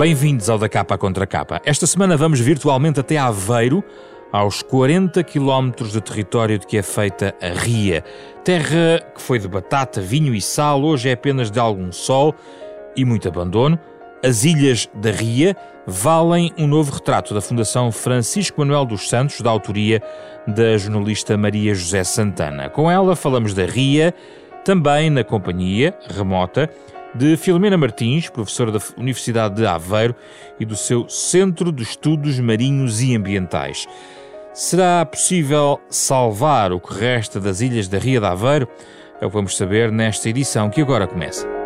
Bem-vindos ao Da Capa Contra Capa. Esta semana vamos virtualmente até Aveiro, aos 40 quilómetros de território de que é feita a Ria. Terra que foi de batata, vinho e sal, hoje é apenas de algum sol e muito abandono. As Ilhas da Ria valem um novo retrato da Fundação Francisco Manuel dos Santos, da autoria da jornalista Maria José Santana. Com ela falamos da Ria, também na companhia remota de Filomena Martins, professora da Universidade de Aveiro e do seu Centro de Estudos Marinhos e Ambientais. Será possível salvar o que resta das ilhas da Ria de Aveiro? É o que vamos saber nesta edição que agora começa.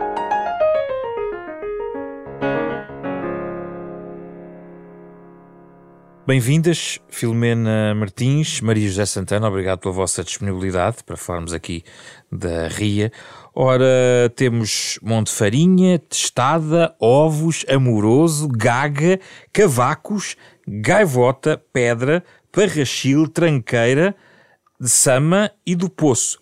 Bem-vindas, Filomena Martins, Maria José Santana, obrigado pela vossa disponibilidade para falarmos aqui da RIA. Ora, temos Monte Farinha, Testada, Ovos, Amoroso, Gaga, Cavacos, Gaivota, Pedra, Parrachil, Tranqueira, de Sama e do Poço.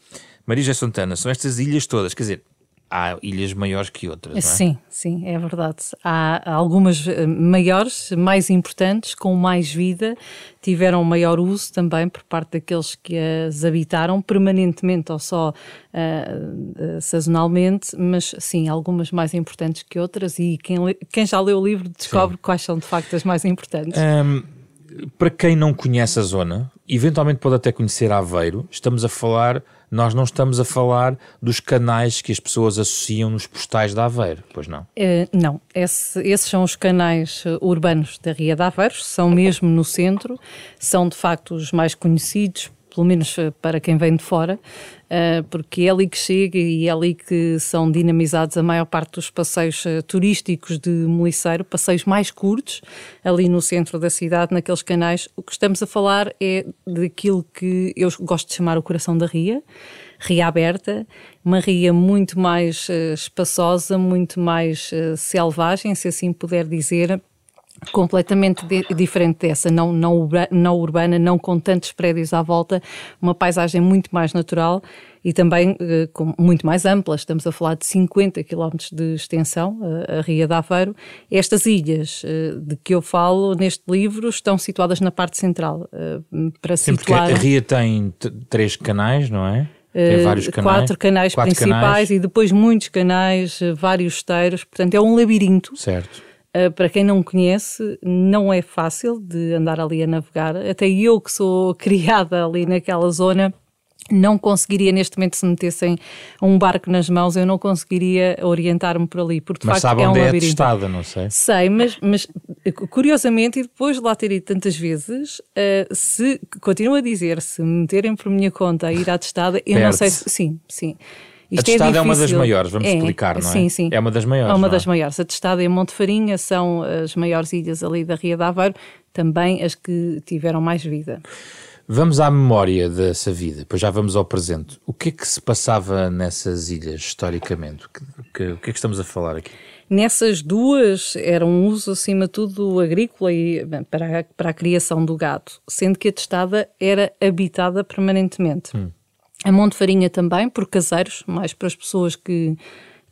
Maria José Santana, são estas ilhas todas, quer dizer, há ilhas maiores que outras, não é? Sim, sim, é verdade. Há algumas eh, maiores, mais importantes, com mais vida, tiveram maior uso também por parte daqueles que as habitaram permanentemente ou só uh, sazonalmente, mas sim, algumas mais importantes que outras e quem, quem já leu o livro descobre sim. quais são de facto as mais importantes. Um, para quem não conhece a zona, eventualmente pode até conhecer Aveiro, estamos a falar nós não estamos a falar dos canais que as pessoas associam nos postais de Aveiro, pois não? Uh, não, Esse, esses são os canais eh, urbanos da Ria de Aveiro, são mesmo no centro, são de facto os mais conhecidos, pelo menos eh, para quem vem de fora, porque é ali que chega e é ali que são dinamizados a maior parte dos passeios turísticos de Moliceiro, passeios mais curtos, ali no centro da cidade, naqueles canais. O que estamos a falar é daquilo que eu gosto de chamar o coração da Ria, ria aberta, uma ria muito mais espaçosa, muito mais selvagem, se assim puder dizer, completamente de, diferente dessa, não, não, não urbana, não com tantos prédios à volta, uma paisagem muito mais natural e também uh, com, muito mais ampla. Estamos a falar de 50 km de extensão, uh, a Ria de Aveiro. Estas ilhas uh, de que eu falo neste livro estão situadas na parte central. para Sim, situar... porque a Ria tem três canais, não é? Tem vários canais. Quatro canais quatro principais canais. e depois muitos canais, vários esteiros. Portanto, é um labirinto. Certo Uh, para quem não conhece, não é fácil de andar ali a navegar. Até eu, que sou criada ali naquela zona, não conseguiria neste momento se metessem um barco nas mãos, eu não conseguiria orientar-me por ali, porque de mas facto é um labirinto. é testada, não sei. Sei, mas, mas curiosamente, e depois de lá ter ido tantas vezes, uh, se continuo a dizer, se me meterem por minha conta a ir à testada, eu não sei se. Sim, sim. Isto a testada é, é, uma das maiores, vamos é, explicar, não é? Sim, sim. É uma das maiores. É uma é? das maiores. A testada em Monte Farinha são as maiores ilhas ali da Ria de Aveiro, também as que tiveram mais vida. Vamos à memória dessa vida, depois já vamos ao presente. O que é que se passava nessas ilhas historicamente? O que, que, o que é que estamos a falar aqui? Nessas duas era um uso, acima de tudo, agrícola e bem, para, a, para a criação do gado, sendo que a testada era habitada permanentemente. Hum. A Monte Farinha também, por caseiros, mais para as pessoas que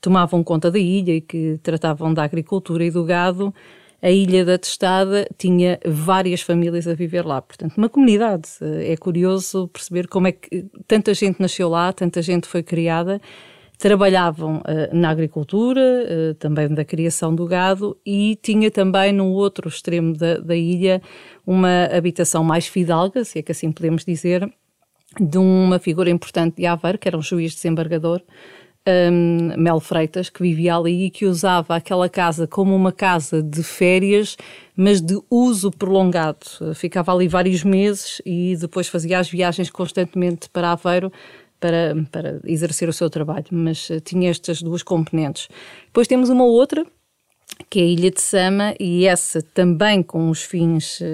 tomavam conta da ilha e que tratavam da agricultura e do gado. A Ilha da Testada tinha várias famílias a viver lá, portanto, uma comunidade. É curioso perceber como é que tanta gente nasceu lá, tanta gente foi criada, trabalhavam uh, na agricultura, uh, também da criação do gado, e tinha também no outro extremo da, da ilha uma habitação mais fidalga, se é que assim podemos dizer, de uma figura importante de Aveiro, que era um juiz desembargador, um, Mel Freitas, que vivia ali e que usava aquela casa como uma casa de férias, mas de uso prolongado. Ficava ali vários meses e depois fazia as viagens constantemente para Aveiro para, para exercer o seu trabalho, mas uh, tinha estas duas componentes. Depois temos uma outra, que é a Ilha de Sama, e essa também com os fins uh,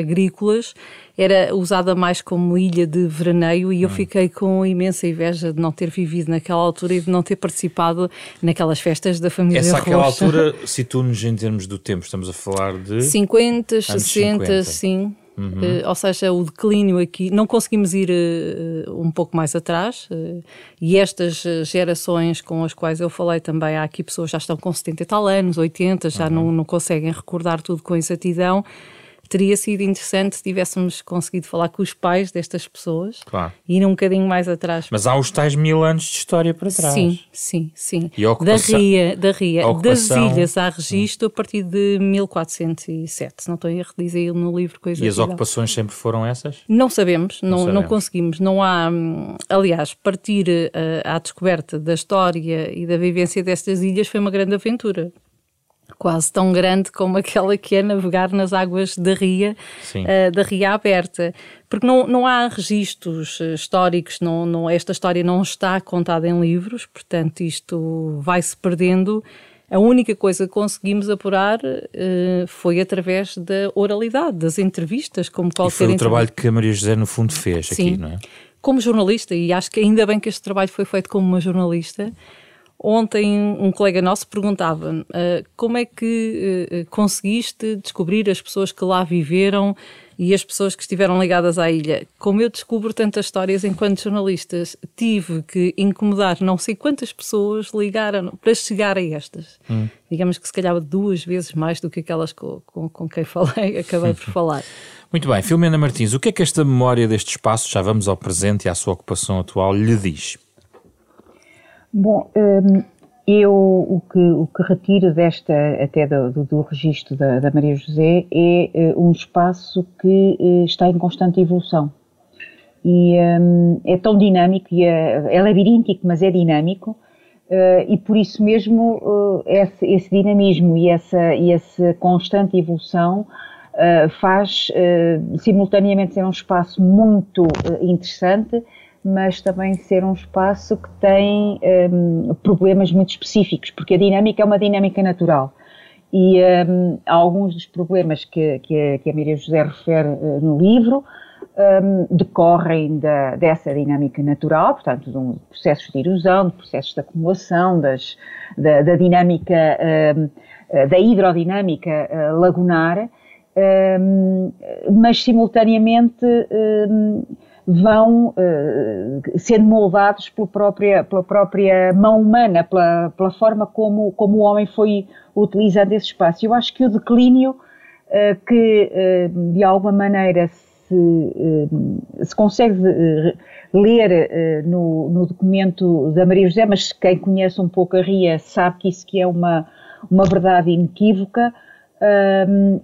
agrícolas, era usada mais como ilha de veraneio e eu hum. fiquei com imensa inveja de não ter vivido naquela altura e de não ter participado naquelas festas da família Essa Rocha. aquela altura, situa-nos em termos do tempo, estamos a falar de... 50, 60, 50. sim. uhum. uh, ou seja, o declínio aqui, não conseguimos ir uh, um pouco mais atrás, uh, e estas gerações com as quais eu falei também, há aqui pessoas que já estão com 70 e tal anos, 80, já uhum. não, não conseguem recordar tudo com exatidão, teria sido interessante se tivéssemos conseguido falar com os pais destas pessoas claro. e ir um bocadinho mais atrás. Mas há os tais mil anos de história para trás. Sim, sim, sim. E da Ria, da Ria ocupação... das ilhas há registro a partir de 1407, se não estou a erro, diz aí no livro coisa E as ocupações sempre foram essas? Não sabemos, não, não, sabemos. não conseguimos. Não há, hum, aliás, partir uh, à descoberta da história e da vivência destas ilhas foi uma grande aventura quase tão grande como aquela que é navegar nas águas da ria, uh, da ria aberta. Porque não, não há registros eh, históricos, não, não, esta história não está contada em livros, portanto isto vai-se perdendo. A única coisa que conseguimos apurar uh, foi através da oralidade, das entrevistas, como qualquer... E foi o trabalho que a Maria José, no fundo, fez Sim. aqui, não é? Como jornalista, e acho que ainda bem que este trabalho foi feito como uma jornalista, Ontem um colega nosso perguntava uh, como é que uh, conseguiste descobrir as pessoas que lá viveram e as pessoas que estiveram ligadas à ilha. Como eu descubro tantas histórias enquanto jornalistas, tive que incomodar não sei quantas pessoas ligaram para chegar a estas. Hum. Digamos que se calhar duas vezes mais do que aquelas com, com, com quem falei, acabei por falar. Muito bem, Filomena Martins, o que é que esta memória deste espaço, já vamos ao presente e à sua ocupação atual, lhe diz? Bom, hum, eu o que, o que retiro desta, até do, do, do registro da, da, Maria José, é eh, um espaço que eh, está em constante evolução. E um, é tão dinâmico, e é, é labiríntico, mas é dinâmico, Uh, e por isso mesmo esse, esse, dinamismo e essa, e essa constante evolução faz simultaneamente ser um espaço muito interessante mas também ser um espaço que tem um, problemas muito específicos, porque a dinâmica é uma dinâmica natural. E um, alguns dos problemas que, que, a, que a Maria José refere uh, no livro um, decorrem da, dessa dinâmica natural, portanto, de um processos de erosão, de processos de acumulação, das, da, da dinâmica, hum, uh, da hidrodinâmica uh, lagunar, hum, mas simultaneamente vão uh, sendo moldados pela própria, pela própria mão humana, pela, pela forma como, como o homem foi utilizando esse espaço. Eu acho que o declínio uh, que, uh, de alguma maneira, se, se consegue ler no, no documento da Maria José, mas quem conhece um pouco a RIA sabe que isso que é uma, uma verdade inequívoca,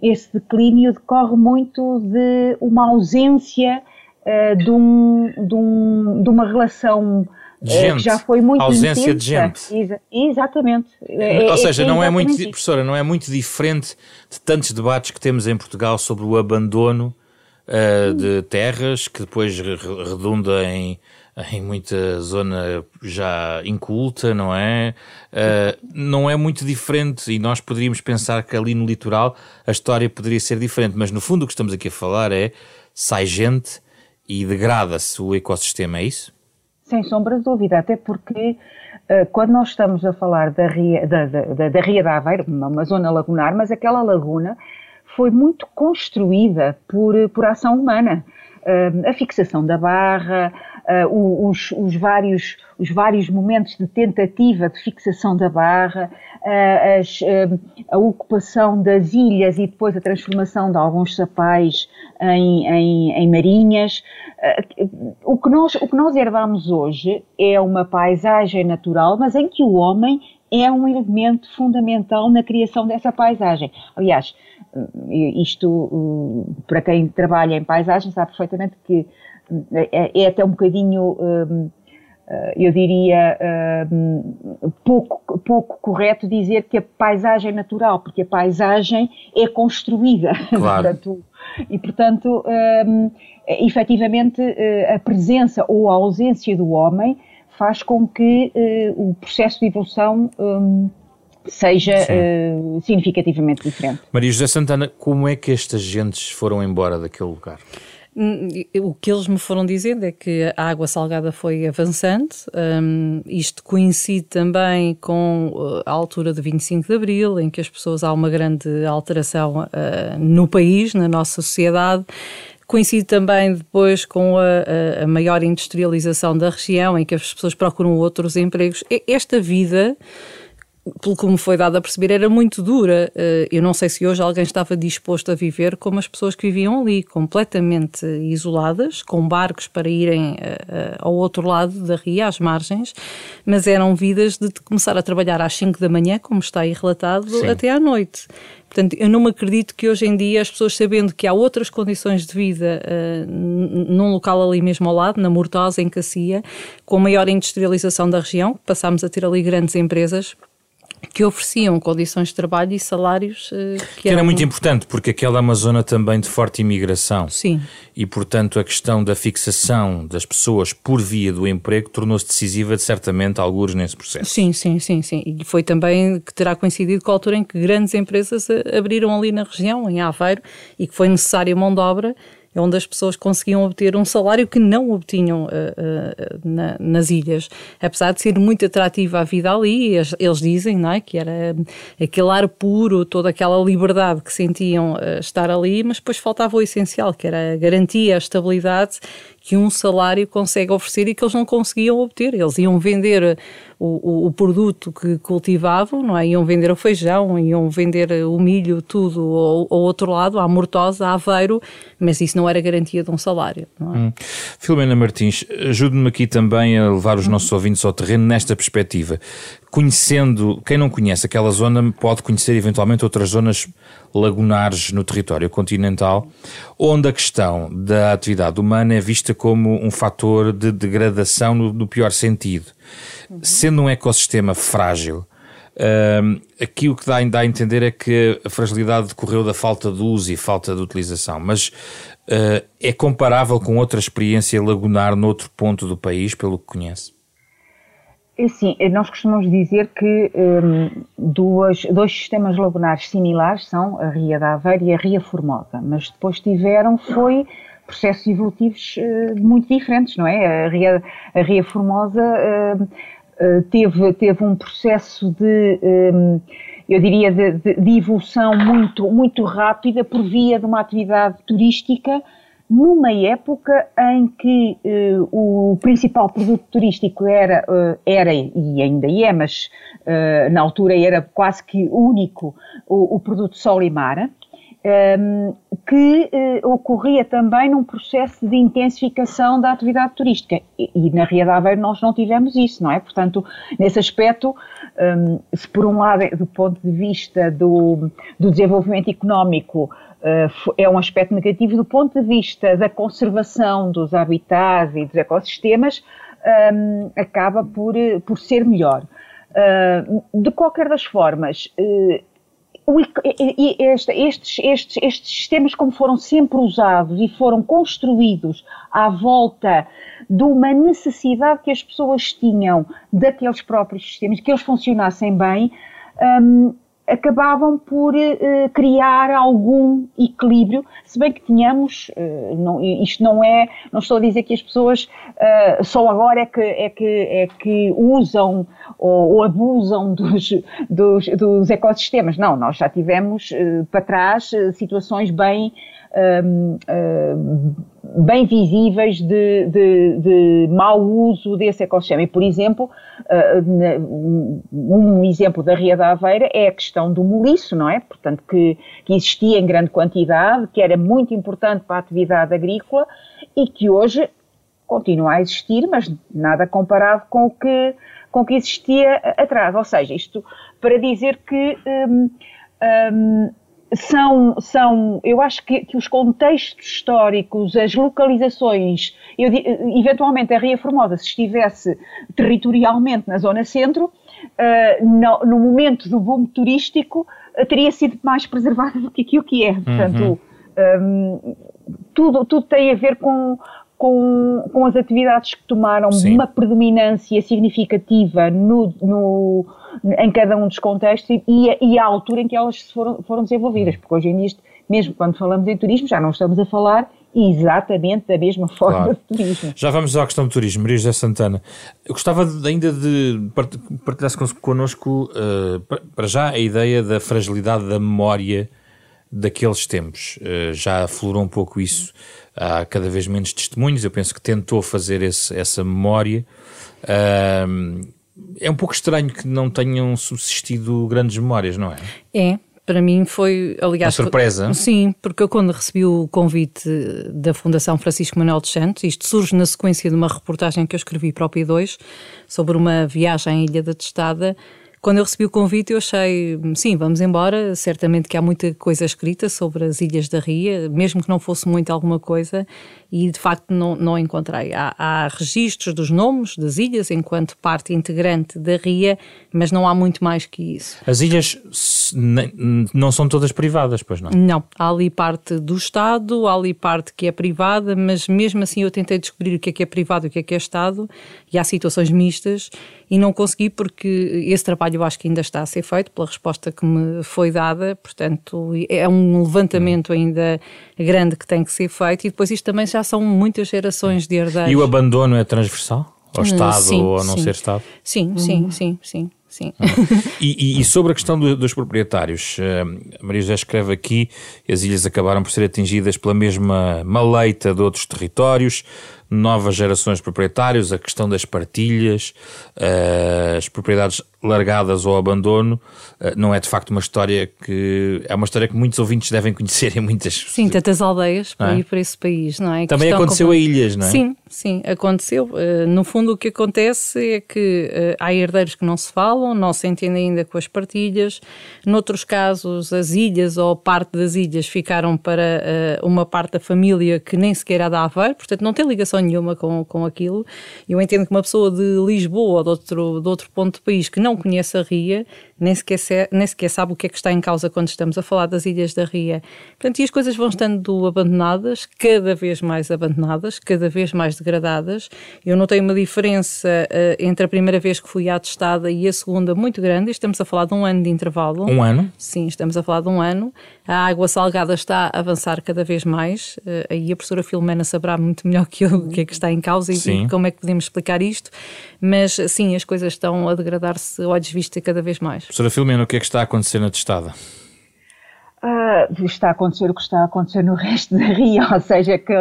esse declínio decorre muito de uma ausência uh, de, um, de, um, de uma relação de gente, que já foi muito ausência de gente. Exa exatamente. É, Ou seja, é, não é muito, isso. professora, não é muito diferente de tantos debates que temos em Portugal sobre o abandono uh, de terras, que depois redunda em, em muita zona já inculta, não é? Uh, não é muito diferente e nós poderíamos pensar que ali no litoral a história poderia ser diferente, mas no fundo o que estamos aqui a falar é sai gente e degrada-se o ecossistema, é isso? Sem sombra de dúvida, até porque uh, quando nós estamos a falar da Ria da, da, da, Ria da Aveiro, uma, zona lagunar, mas aquela laguna foi muito construída por, por ação humana. Uh, a fixação da barra, uh, os, os, vários, os vários momentos de tentativa de fixação da barra, uh, as, a ocupação das ilhas e depois a transformação de alguns sapais em, em, em marinhas. o, que nós, o que nós herdamos hoje é uma paisagem natural, mas em que o homem é um elemento fundamental na criação dessa paisagem. Aliás, isto, para quem trabalha em paisagem, sabe perfeitamente que é, é até um bocadinho, hum, eh, eu diria, hum, pouco, pouco correto dizer que a paisagem é natural, porque a paisagem é construída. Claro. portanto, e, portanto, um, efetivamente, eh, a presença ou a ausência do homem faz com que uh, o processo de evolução seja uh, significativamente diferente. Maria José Santana, como é que estas gentes foram embora daquele lugar? Hum, o que eles me foram dizendo é que a água salgada foi avançando, um, isto coincide também com uh, a altura de 25 de Abril, em que as pessoas há uma grande alteração uh, no país, na nossa sociedade, coincide também depois com a, a, maior industrialização da região, em que as pessoas procuram outros empregos. Esta vida pelo que me foi dado a perceber, era muito dura. Eh, eu não sei se hoje alguém estava disposto a viver como as pessoas que viviam ali, completamente isoladas, com barcos para irem eh, eh, ao outro lado da ria, às margens, mas eram vidas de começar a trabalhar às 5 da manhã, como está aí relatado, Sim. até à noite. Portanto, eu não me acredito que hoje em dia as pessoas, sabendo que há outras condições de vida uh, num local ali mesmo ao lado, na Mortosa, em Cacia, com a maior industrialização da região, passámos a ter ali grandes empresas, que ofereciam condições de trabalho e salários uh, que, que eram... era muito importante porque aquela é uma zona também de forte imigração. Sim. E portanto a questão da fixação das pessoas por via do emprego tornou-se decisiva de certamente alguns nesse processo. Sim, sim, sim, sim. E foi também que terá coincidido com a altura em que grandes empresas eh, abriram ali na região, em Aveiro, e que foi necessária mão de obra é onde as pessoas conseguiam obter um salário que não obtinham uh, uh, na, nas ilhas. Apesar de ser muito atrativa a vida ali, eles, eles dizem não é, que era aquele ar puro, toda aquela liberdade que sentiam uh, estar ali, mas depois faltava o essencial, que era a garantia, a estabilidade que um salário consegue oferecer e que eles não conseguiam obter. Eles iam vender o, o, produto que cultivavam, não é? Iam vender o feijão, iam vender o milho, tudo ao, ao outro lado, à Mortosa, à Aveiro, mas isso não era garantia de um salário. Não é? Hum. Filomena Martins, ajude-me aqui também a levar os nossos ouvintes ao terreno nesta perspectiva conhecendo, quem não conhece aquela zona pode conhecer eventualmente outras zonas lagunares no território continental, onde a questão da atividade humana é vista como um fator de degradação no, no pior sentido. Uhum. Sendo um ecossistema frágil, uh, aqui o que dá, dá, a entender é que a fragilidade decorreu da falta de uso e falta de utilização, mas uh, é comparável com outra experiência lagunar noutro ponto do país, pelo que conhece? Sim, nós costumamos dizer que um, duas, dois sistemas lagunares similares são a Ria da Aveira e a Ria Formosa, mas depois tiveram, foi processos evolutivos uh, muito diferentes, não é? A Ria, a Ria Formosa uh, uh, teve, teve um processo de, um, eu diria, de, de, de, evolução muito, muito rápida por via de uma atividade turística numa época em que uh, o principal produto turístico era, uh, era e ainda é, mas uh, na altura era quase que único, o, o produto Sol Mar, um, ehm, que ocorria também num processo de intensificação da atividade turística. E, e na Ria de Aveiro nós não tivemos isso, não é? Portanto, nesse aspecto, um, ehm, se por um lado, do ponto de vista do, do desenvolvimento económico, é um aspecto negativo do ponto de vista da conservação dos habitats e dos ecossistemas, um, ehm, acaba por, eh, por ser melhor. Uh, de qualquer das formas, uh, este, estes, estes, estes sistemas, como foram sempre usados e foram construídos à volta de uma necessidade que as pessoas tinham daqueles próprios sistemas, que eles funcionassem bem, um, ehm, acabavam por uh, criar algum equilíbrio, se bem que tínhamos, uh, não, isto não é, não estou a dizer que as pessoas só agora é que, é que, é que usam ou, ou abusam dos, dos, dos, ecossistemas, não, nós já tivemos para trás situações bem um, um, bem visíveis de, de, de mau uso desse ecossistema. E, por exemplo, uh, um exemplo da Ria da Aveira é a questão do moliço, não é? Portanto, que, que existia em grande quantidade, que era muito importante para a atividade agrícola e que hoje continua a existir, mas nada comparado com o que, com o que existia atrás. Ou seja, isto para dizer que um, um, são, são, eu acho que, que, os contextos históricos, as localizações, eu, eventualmente a Ria Formosa, se estivesse territorialmente na zona centro, uh, no, no, momento do boom turístico, uh, teria sido mais preservada do que aquilo que é. Portanto, uhum. um, tudo, tudo tem a ver com, com, com as atividades que tomaram Sim. uma predominância significativa no, no, em cada um dos contextos e, e a altura em que elas foram, foram desenvolvidas, porque hoje em dia, mesmo quando falamos em turismo, já não estamos a falar exatamente da mesma forma claro. de turismo. Já vamos à questão do turismo, Maria José Santana. Eu gostava ainda de partilhar connosco, uh, para já, a ideia da fragilidade da memória daqueles tempos. Uh, já aflorou um pouco isso, há cada vez menos testemunhos, eu penso que tentou fazer esse, essa memória. É um pouco estranho que não tenham subsistido grandes memórias, não é? É, para mim foi, aliás... Uma surpresa? Sim, porque eu quando recebi o convite da Fundação Francisco Manuel dos Santos, isto surge na sequência de uma reportagem que eu escrevi para o P2 sobre uma viagem à Ilha da Testada, quando eu recebi o convite, eu achei, sim, vamos embora. Certamente que há muita coisa escrita sobre as Ilhas da Ria, mesmo que não fosse muito alguma coisa, e de facto não, não encontrei. Há, há registros dos nomes das ilhas enquanto parte integrante da Ria, mas não há muito mais que isso. As ilhas não são todas privadas, pois não? Não. Há ali parte do Estado, há ali parte que é privada, mas mesmo assim eu tentei descobrir o que é que é privado e o que é que é Estado, e há situações mistas, e não consegui porque esse trabalho eu acho que ainda está a ser feito pela resposta que me foi dada, portanto é um levantamento ainda grande que tem que ser feito e depois isto também já são muitas gerações de herdeiros. E o abandono é transversal? Ao hum, Estado sim, ou a não sim. ser Estado? Sim, sim, hum. sim, sim. Sim. E, e, sobre a questão do, dos proprietários, a Maria José escreve aqui: as ilhas acabaram por ser atingidas pela mesma maleita de outros territórios, novas gerações de proprietários, a questão das partilhas, uh, as propriedades largadas ao abandono, uh, não é de facto uma história que. É uma história que muitos ouvintes devem conhecer em muitas. Sim, tantas aldeias para é? ir para esse país, não é? Também aconteceu como... a ilhas, não é? Sim, sim, aconteceu. Uh, no fundo, o que acontece é que há herdeiros que não se falam, não se entendem ainda com as partilhas. Noutros casos, as ilhas ou parte das ilhas ficaram para uma parte da família que nem sequer há de haver, portanto, não tem ligação nenhuma com, com aquilo. Eu entendo que uma pessoa de Lisboa ou de outro, de outro ponto do país que não conhece a Ria, nem sequer, nem sequer sabe o que é que está em causa quando estamos a falar das ilhas da Ria. Portanto, e as coisas vão estando abandonadas, cada vez mais abandonadas, cada vez mais degradadas. Eu notei uma diferença uh, entre a primeira vez que fui à testada e a segunda muito grande. Estamos a falar de um ano de intervalo. Um ano? Sim, estamos a falar de um ano. A água salgada está a avançar cada vez mais. Uh, aí a professora Filomena saberá muito melhor que eu o que é que está em causa e, e como é que podemos explicar isto. Mas sim, as coisas estão a degradar-se olhos vista cada vez mais. Professora Filomena, o que é que está a acontecer na testada? Uh, está a acontecer o que está a acontecer no resto da Ria, ou seja, que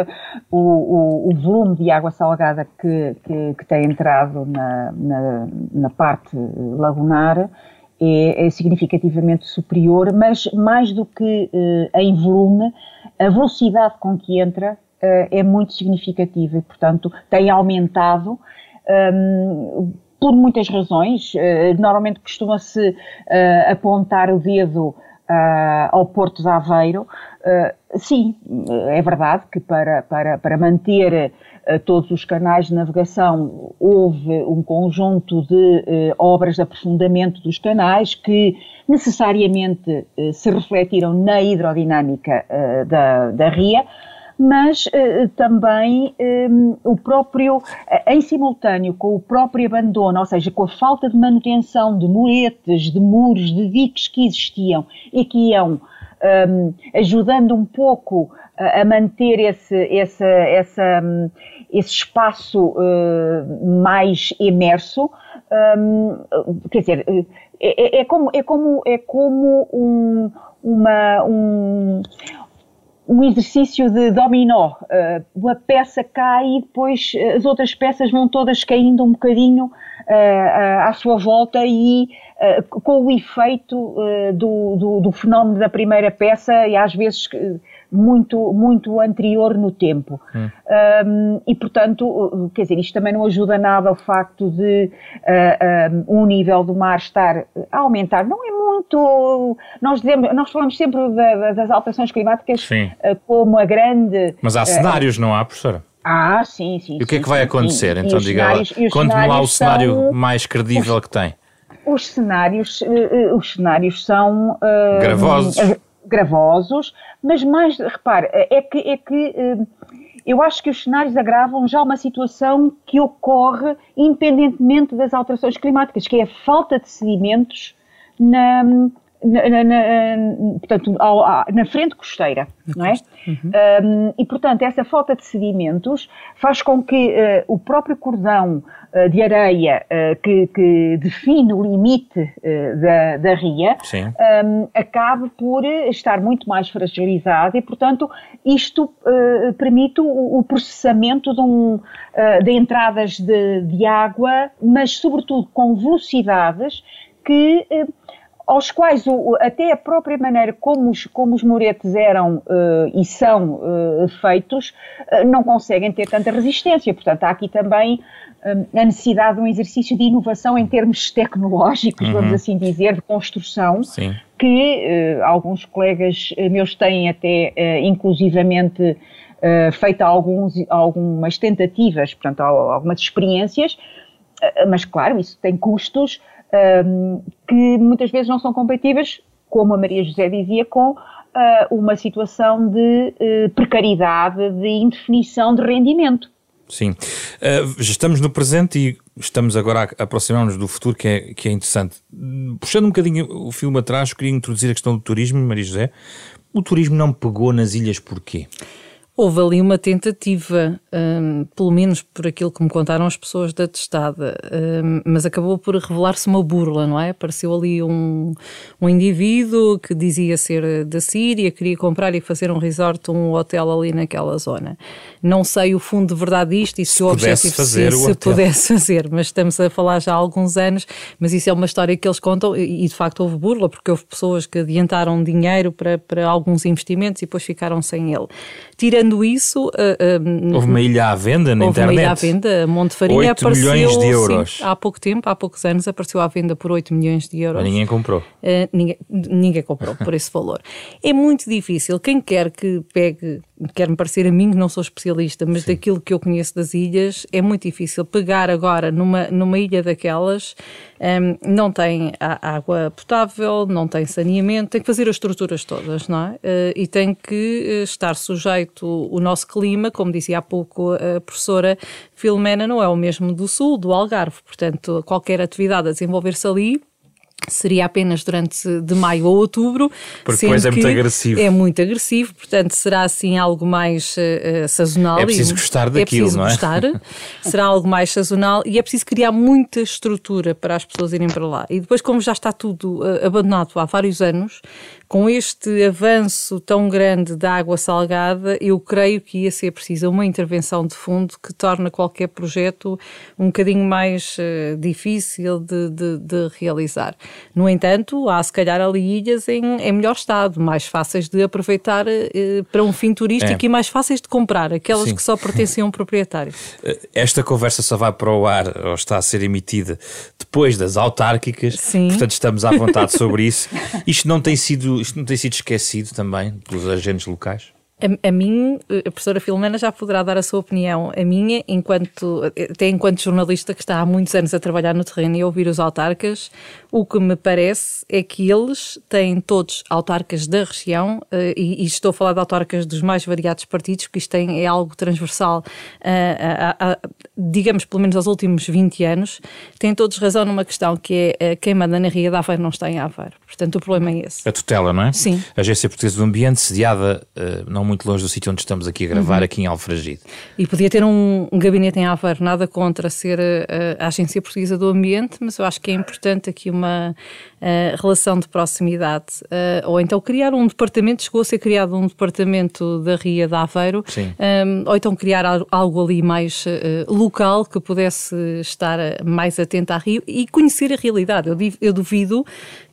o, o, o volume de água salgada que, que, que tem entrado na, na, na parte lagunar é, é, significativamente superior, mas mais do que uh, em volume, a velocidade com que entra uh, é muito significativa e, portanto, tem aumentado. Um, por muitas razões. Uh, normalmente costuma-se uh, apontar o dedo uh, ao Porto de Aveiro. sim, é verdade que para, para, para manter todos os canais de navegação houve um conjunto de obras de aprofundamento dos canais que necessariamente se refletiram na hidrodinâmica da, da ria mas uh, também um, ehm, o próprio, uh, em simultâneo com o próprio abandono, ou seja, com a falta de manutenção de muretes, de muros, de diques que existiam e que iam um, ehm, ajudando um pouco a, a manter esse, esse, essa, um, esse espaço uh, mais imerso, ehm, quer dizer, é, é, como, é como, é como um, uma, um, um exercício de dominó. Uh, uma peça cai e depois as outras peças vão todas caindo um bocadinho uh, à sua volta e com o efeito do, do, do, fenómeno da primeira peça e às vezes muito, muito anterior no tempo. Hum. Um, e, portanto, quer dizer, isto também não ajuda nada ao facto de uh, um, o nível do mar estar a aumentar. Não é muito. Nós, dizemos, nós falamos sempre da, das alterações climáticas uh, como a grande. Mas há cenários, não há, professora? Ah, sim, sim. E o que é que vai acontecer? Sim, então, diga lá, conte-me lá o cenário são... mais credível os, que tem. Os cenários, os cenários são. Gravosos gravosos, mas mais, repare, é que, é que eh, eu acho que os cenários agravam já uma situação que ocorre independentemente das alterações climáticas, que é a falta de sedimentos na, na, na, portanto, ao, na frente costeira, na não é? Uhum. Um, e, portanto, essa falta de sedimentos faz com que uh, o próprio cordão uh, de areia uh, que, que, define o limite da, da ria um, acabe por estar muito mais fragilizado e, portanto, isto permite o, o, processamento de, um, de entradas de, de água, mas, sobretudo, com velocidades que aos quais o, até a própria maneira como os, como os muretes eram uh, e são uh, feitos uh, não conseguem ter tanta resistência. Portanto, há aqui também a necessidade de um exercício de inovação em termos tecnológicos, uhum. vamos assim dizer, de construção, Sim. que alguns colegas meus têm até inclusivamente feito alguns, algumas tentativas, portanto, algumas experiências, mas claro, isso tem custos um, que muitas vezes não são compatíveis, como a Maria José dizia, com uh, uma situação de uh, precariedade, de indefinição de rendimento. Sim. Uh, estamos no presente e estamos agora a aproximar-nos do futuro, que é, que é interessante. Puxando um bocadinho o filme atrás, queria introduzir a questão do turismo, Maria José. O turismo não pegou nas ilhas porquê? Houve ali uma tentativa, um, pelo menos por aquilo que me contaram as pessoas da testada, um, mas acabou por revelar-se uma burla, não é? Apareceu ali um, um indivíduo que dizia ser da Síria, queria comprar e fazer um resort, um hotel ali naquela zona. Não sei o fundo de verdade disto e se, se o objetivo fazer se, se pudesse fazer, mas estamos a falar já há alguns anos, mas isso é uma história que eles contam e, e de facto houve burla, porque houve pessoas que adiantaram dinheiro para, para alguns investimentos e depois ficaram sem ele. Tirando Tirando isso. Uh, uh, houve uma ilha à venda na houve internet. Houve uma ilha à venda. Monte Farinha 8 apareceu. milhões de euros. Sim, há pouco tempo, há poucos anos, apareceu à venda por 8 milhões de euros. Mas ninguém comprou. Uh, ninguém, ninguém comprou por esse valor. É muito difícil. Quem quer que pegue, quer-me parecer a mim, que não sou especialista, mas Sim. daquilo que eu conheço das ilhas, é muito difícil pegar agora numa, numa ilha daquelas um, não tem água potável, não tem saneamento, tem que fazer as estruturas todas, não é? Uh, e tem que eh, estar sujeito o nosso clima, como dizia há pouco a professora Filomena, não é o mesmo do sul, do Algarve, portanto, qualquer atividade a desenvolver-se ali seria apenas durante de maio ou outubro. Porque depois é muito agressivo. É muito agressivo, portanto será assim algo mais uh, sazonal. É preciso gostar é daquilo, é preciso não é? gostar, será algo mais sazonal e é preciso criar muita estrutura para as pessoas irem para lá. E depois, como já está tudo uh, abandonado há vários anos, com este avanço tão grande da água salgada, eu creio que ia ser preciso uma intervenção de fundo que torna qualquer projeto um bocadinho mais uh, difícil de, de, de, realizar. No entanto, há se calhar ali ilhas em, em melhor estado, mais fáceis de aproveitar uh, para um fim turístico é. e mais fáceis de comprar, aquelas Sim. que só pertencem a um proprietário. Eh, esta conversa só vai para o ar, ou está a ser emitida, depois das autárquicas, Sim. portanto estamos à vontade sobre isso. Isto não tem sido isto não tem sido esquecido também pelos agentes locais? A, a mim, a professora Filomena já poderá dar a sua opinião. A minha, enquanto, até enquanto jornalista que está há muitos anos a trabalhar no terreno e a ouvir os autarcas, o que me parece é que eles têm todos autarcas da região, eh, e, e estou a falar de autarcas dos mais variados partidos, porque isto tem, é algo transversal, a, a, digamos, pelo menos aos últimos 20 anos, têm todos razão numa questão que é eh, quem manda na Ria de Aveiro não está em Aveiro. Portanto, o problema é esse. A tutela, não é? Sim. A Agência Portuguesa do Ambiente, sediada uh, não muito longe do sítio onde estamos aqui a gravar, uhum. aqui em Alfragide. E podia ter um, um gabinete em Aveiro, nada contra ser a, eh, a, Agência Portuguesa do Ambiente, mas eu acho que é importante aqui uma uh, relação de proximidade. Ou então criar um departamento, chegou a ser criado um departamento da Ria de Aveiro, um, ou então criar algo ali mais uh, local que pudesse estar mais atento à Rio e conhecer a realidade. Eu, eu duvido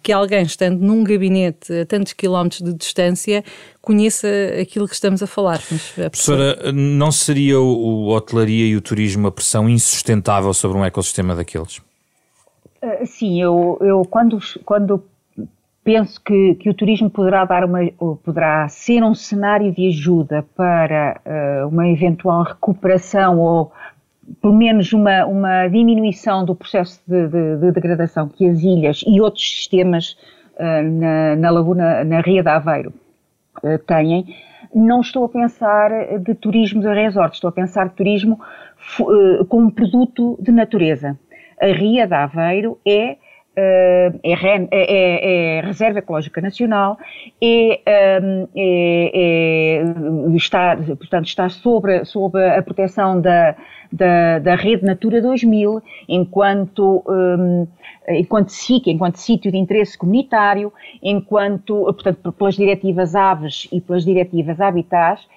que alguém estando num gabinete a tantos quilómetros de distância conheça aquilo que estamos a falar. Mas a Professora, não seria o, o hotelaria e o turismo a pressão insustentável sobre um ecossistema daqueles? Uh, sim, eu, eu quando, quando penso que, que o turismo poderá dar uma, poderá ser um cenário de ajuda para uh, uma eventual recuperação ou pelo menos uma, uma diminuição do processo de, de, de degradação que as ilhas e outros sistemas uh, na, na laguna, na Ria de Aveiro uh, têm, não estou a pensar de turismo de resort, estou a pensar de turismo uh, como produto de natureza. A Ria de Aveiro é é, é, é, é, Reserva Ecológica Nacional, é, é, está, portanto, está sobre, sobre a proteção da, da, da rede Natura 2000 enquanto, um, enquanto SIC, enquanto sítio de interesse comunitário, enquanto, portanto, pelas diretivas Aves e pelas diretivas Habitats,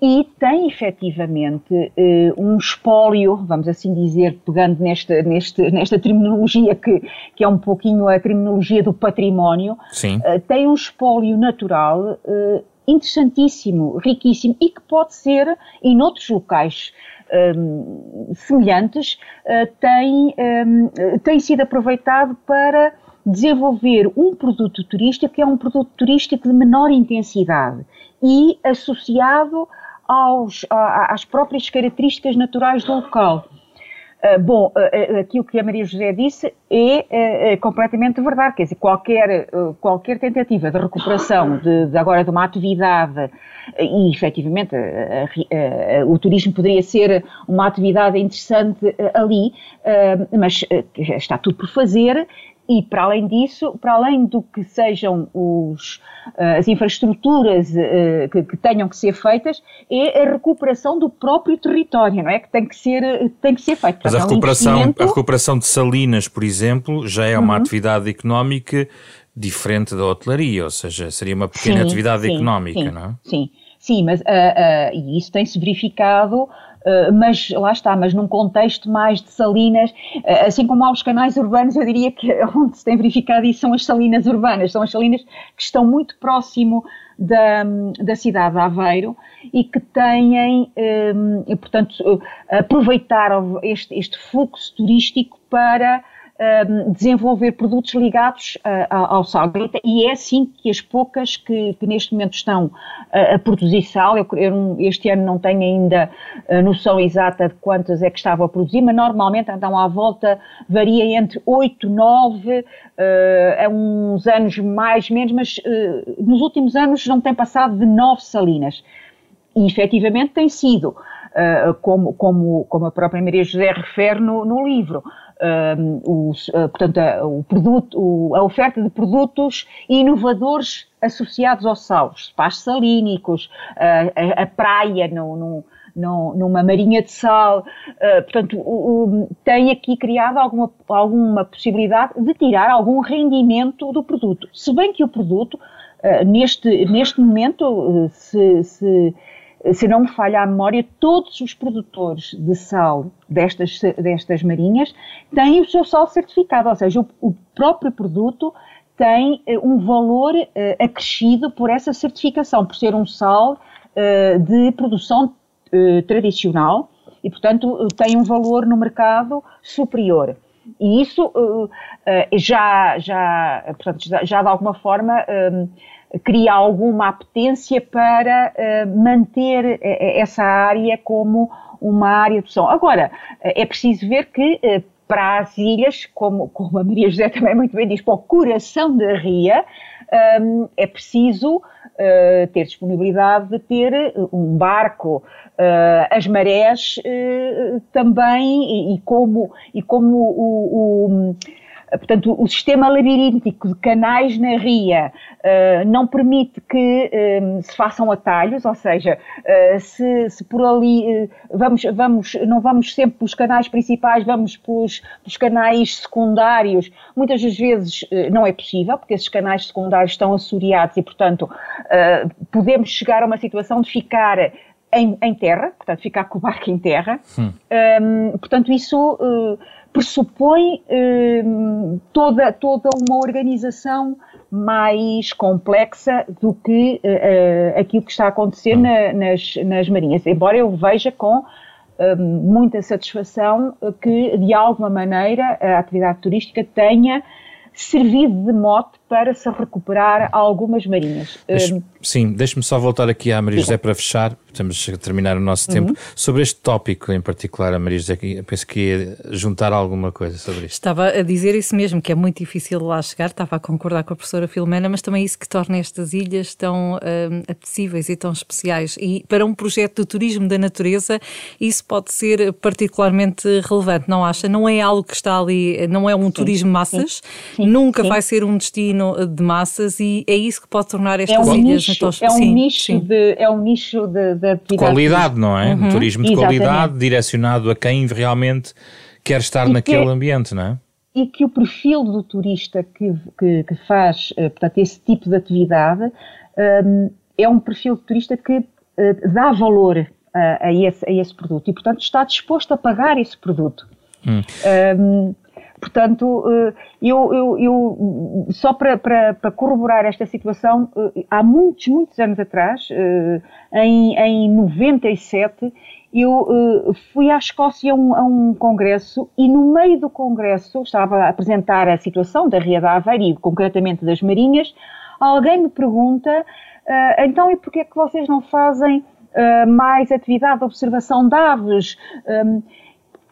e tem efetivamente uh, um espólio, vamos assim dizer, pegando nesta, neste, nesta terminologia que, que é um pouquinho a terminologia do património, uh, tem um espólio natural uh, interessantíssimo, riquíssimo e que pode ser, em outros locais um, semelhantes, tem, um, tem sido aproveitado para desenvolver um produto turístico que é um produto turístico de menor intensidade e associado aos, às próprias características naturais do local. Uh, bom, uh, aquilo que a Maria José disse é, completamente verdade, quer dizer, qualquer, qualquer tentativa de recuperação de, de, agora de uma atividade, e efetivamente o turismo poderia ser uma atividade interessante ali, mas está tudo por fazer e, para além disso, para além do que sejam os, eh, as infraestruturas uh, que, que, tenham que ser feitas, é a recuperação do próprio território, não é? Que tem que ser, tem que ser feito. Mas a recuperação, a recuperação de Salinas, por exemplo, já é uma uhum. atividade económica diferente da hotelaria, ou seja, seria uma pequena sim, atividade sim, económica, sim, não é? Sim, sim, mas uh, uh, e isso tem-se verificado eh, mas lá está, mas num contexto mais de salinas, uh, assim como há os canais urbanos, eu diria que onde se tem verificado isso são as salinas urbanas, são as salinas que estão muito próximo da, da cidade de Aveiro e que têm, um, portanto, aproveitar este, este fluxo turístico para um, desenvolver produtos ligados uh, ao sal. E é assim que as poucas que, que neste momento estão uh, a produzir sal, eu, eu, este ano não tenho ainda a noção exata de quantas é que estavam a produzir, mas normalmente andam à volta, varia entre 8, 9, uh, a uns anos mais, menos, mas nos últimos anos não tem passado de 9 salinas. E efetivamente tem sido, como, como, como a própria Maria José refere no, no livro, os, uh, portanto, a, o produto, o, a oferta de produtos inovadores associados aos salos, spas salínicos, uh, a, a, praia no, no, no, numa marinha de sal, uh, portanto, o, tem aqui criado alguma, alguma possibilidade de tirar algum rendimento do produto. Se bem que o produto, neste, neste momento, se, se se não me falha a memória, todos os produtores de sal destas, destas marinhas têm o seu sal certificado, ou seja, o, o próprio produto tem uh, um valor uh, acrescido por essa certificação, por ser um sal uh, de produção tradicional e, portanto, tem um valor no mercado superior. E isso já, já, portanto, já de alguma forma cria alguma apetência para uh, manter eh, essa área como uma área de som. Agora, é preciso ver que para as ilhas, como, como a Maria José também muito bem diz, para o coração da ria, um, é preciso uh, ter disponibilidade de ter um barco, uh, as marés uh, também, e, e, como, e como o, o Portanto, o sistema labiríntico de canais na ria uh, não permite que uh, se façam atalhos, ou seja, uh, se, se, por ali vamos, vamos, não vamos sempre pelos canais principais, vamos pelos, pelos canais secundários, muitas das vezes não é possível, porque esses canais secundários estão assoreados e, portanto, podemos chegar a uma situação de ficar em, em, terra, portanto, ficar com o barco em terra. Hum. Um, portanto, isso uh, pressupõe uh, toda, toda uma organização mais complexa do que uh, aquilo que está a acontecer hum. na, nas, nas marinhas. Embora eu veja com muita satisfação que, de alguma maneira, a atividade turística tenha servido de mote para se recuperar algumas marinhas. Deixe, um, sim, deixe-me só voltar aqui à Maria José para fechar, temos a terminar o nosso tempo. Uhum. Sobre este tópico em particular, a Maria José, penso que ia juntar alguma coisa sobre isto. Estava a dizer isso mesmo, que é muito difícil lá chegar, estava a concordar com a professora Filomena, mas também isso que torna estas ilhas tão um, apetecíveis e tão especiais. E para um projeto de turismo da natureza, isso pode ser particularmente relevante, não acha? Não é algo que está ali, não é um sim, turismo massas, sim, sim, nunca vai ser um destino de massas e é isso que pode tornar estas é um ilhas nicho, É um nicho, de, é um nicho de, de atividade. Qualidade, não é? Uhum. Um turismo de Exatamente. qualidade direcionado a quem realmente quer estar e naquele que, ambiente, não é? E que o perfil do turista que, que, que faz, eh, portanto, esse tipo de atividade um, é um perfil de turista que uh, dá valor a, a, esse, a esse produto e, portanto, está disposto a pagar esse produto. Hum. Um, Portanto, eh, eu, eu, eu só para, para, para, corroborar esta situação, eh, há muitos, muitos anos atrás, eh, em, em 97, eu fui à Escócia a um, a um, congresso e no meio do congresso, estava a apresentar a situação da Ria da Aveira e concretamente das Marinhas, alguém me pergunta, então e porquê é que vocês não fazem mais atividade de observação de aves?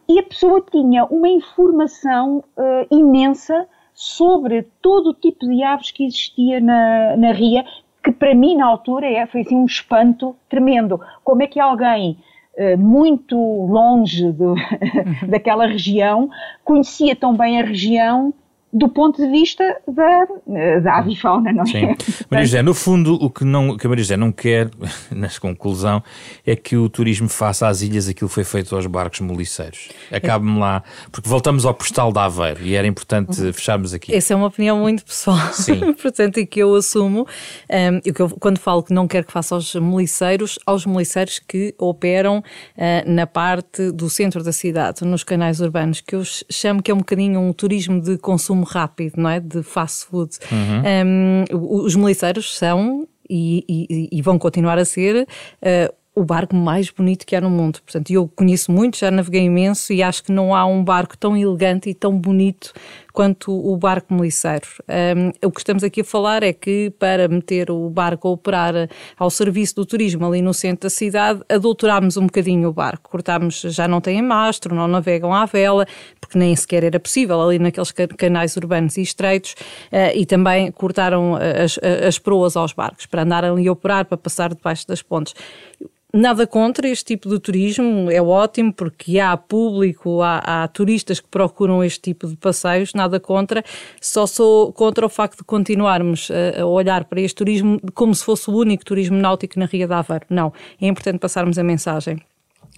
E a pessoa tinha uma informação uh, imensa sobre todo o tipo de aves que existia na, na ria, que para mim na altura é, foi assim um espanto tremendo. Como é que alguém uh, muito longe daquela região conhecia tão bem a região do ponto de vista da, da avifauna, não é? Sim. Maria José, no fundo, o que, não, que a Maria José não quer, na conclusão, é que o turismo faça às ilhas aquilo que foi feito aos barcos moliceiros. Acabe-me lá, porque voltamos ao postal de Aveiro e era importante uhum. fecharmos aqui. Essa é uma opinião muito pessoal, Sim. portanto, e que eu assumo, um, e que eu, quando falo que não quero que faça aos moliceiros, aos moliceiros que operam uh, na parte do centro da cidade, nos canais urbanos, que eu chamo que é um bocadinho um turismo de consumo rápido, não é? De fast food. Uhum. Um, os meliceiros são e, e, e, vão continuar a ser. Uh, o barco mais bonito que há no mundo. Portanto, eu conheço muito, já naveguei imenso e acho que não há um barco tão elegante e tão bonito quanto o barco meliceiro. Um, o que estamos aqui a falar é que para meter o barco a operar ao serviço do turismo ali no centro da cidade, adulterámos um bocadinho o barco. Cortámos, já não têm mastro, não navegam à vela, porque nem sequer era possível ali naqueles canais urbanos e estreitos, uh, e também cortaram as, as proas aos barcos para andarem ali a operar, para passar debaixo das pontes. Nada contra este tipo de turismo, é ótimo porque há público, há, há, turistas que procuram este tipo de passeios, nada contra. Só sou contra o facto de continuarmos a, a olhar para este turismo como se fosse o único turismo náutico na Ria de Aveiro. Não, é importante passarmos a mensagem.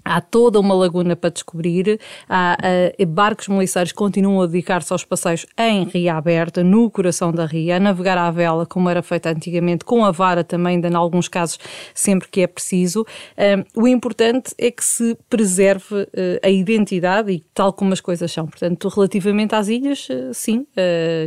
Há toda uma laguna para descobrir. Há, uh, barcos militares continuam a dedicar-se aos passeios em ria aberta, no coração da ria, a navegar à vela, como era feito antigamente, com a vara também, em alguns casos, sempre que é preciso. Uh, o importante é que se preserve uh, a identidade e tal como as coisas são. Portanto, relativamente às ilhas, sim,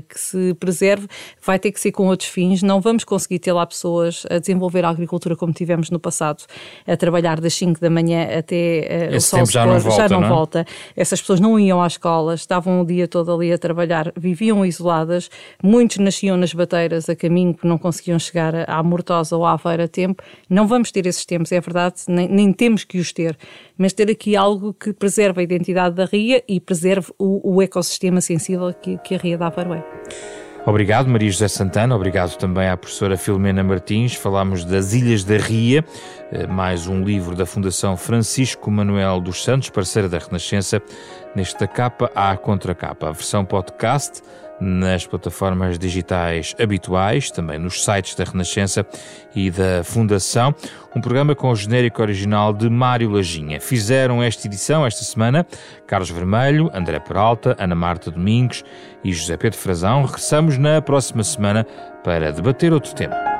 que se preserve, vai ter que ser com outros fins. Não vamos conseguir ter lá pessoas a desenvolver a agricultura como tivemos no passado, a trabalhar das 5 da manhã até uh, o sol já, não volta, já não, não é? volta. Essas pessoas não iam às escolas, estavam o dia todo ali a trabalhar, viviam isoladas, muitos nasciam nas bateiras a caminho que não conseguiam chegar à Mortosa ou à Aveira a tempo. Não vamos ter esses tempos, é verdade, nem, nem temos que os ter, mas ter aqui algo que preserve a identidade da ria e preserve o, o ecossistema sensível que, que a Ria da Aveiro é. Obrigado, Maria José Santana. Obrigado também à professora Filomena Martins. Falámos das Ilhas da Ria, eh, mais um livro da Fundação Francisco Manuel dos Santos, parceira da Renascença, nesta capa à contracapa. A versão podcast nas plataformas digitais habituais, também nos sites da Renascença e da Fundação. Um programa com o genérico original de Mário Lajinha. Fizeram esta edição esta semana Carlos Vermelho, André Peralta, Ana Marta Domingos e José Pedro Frazão. Regressamos na próxima semana para debater outro tema.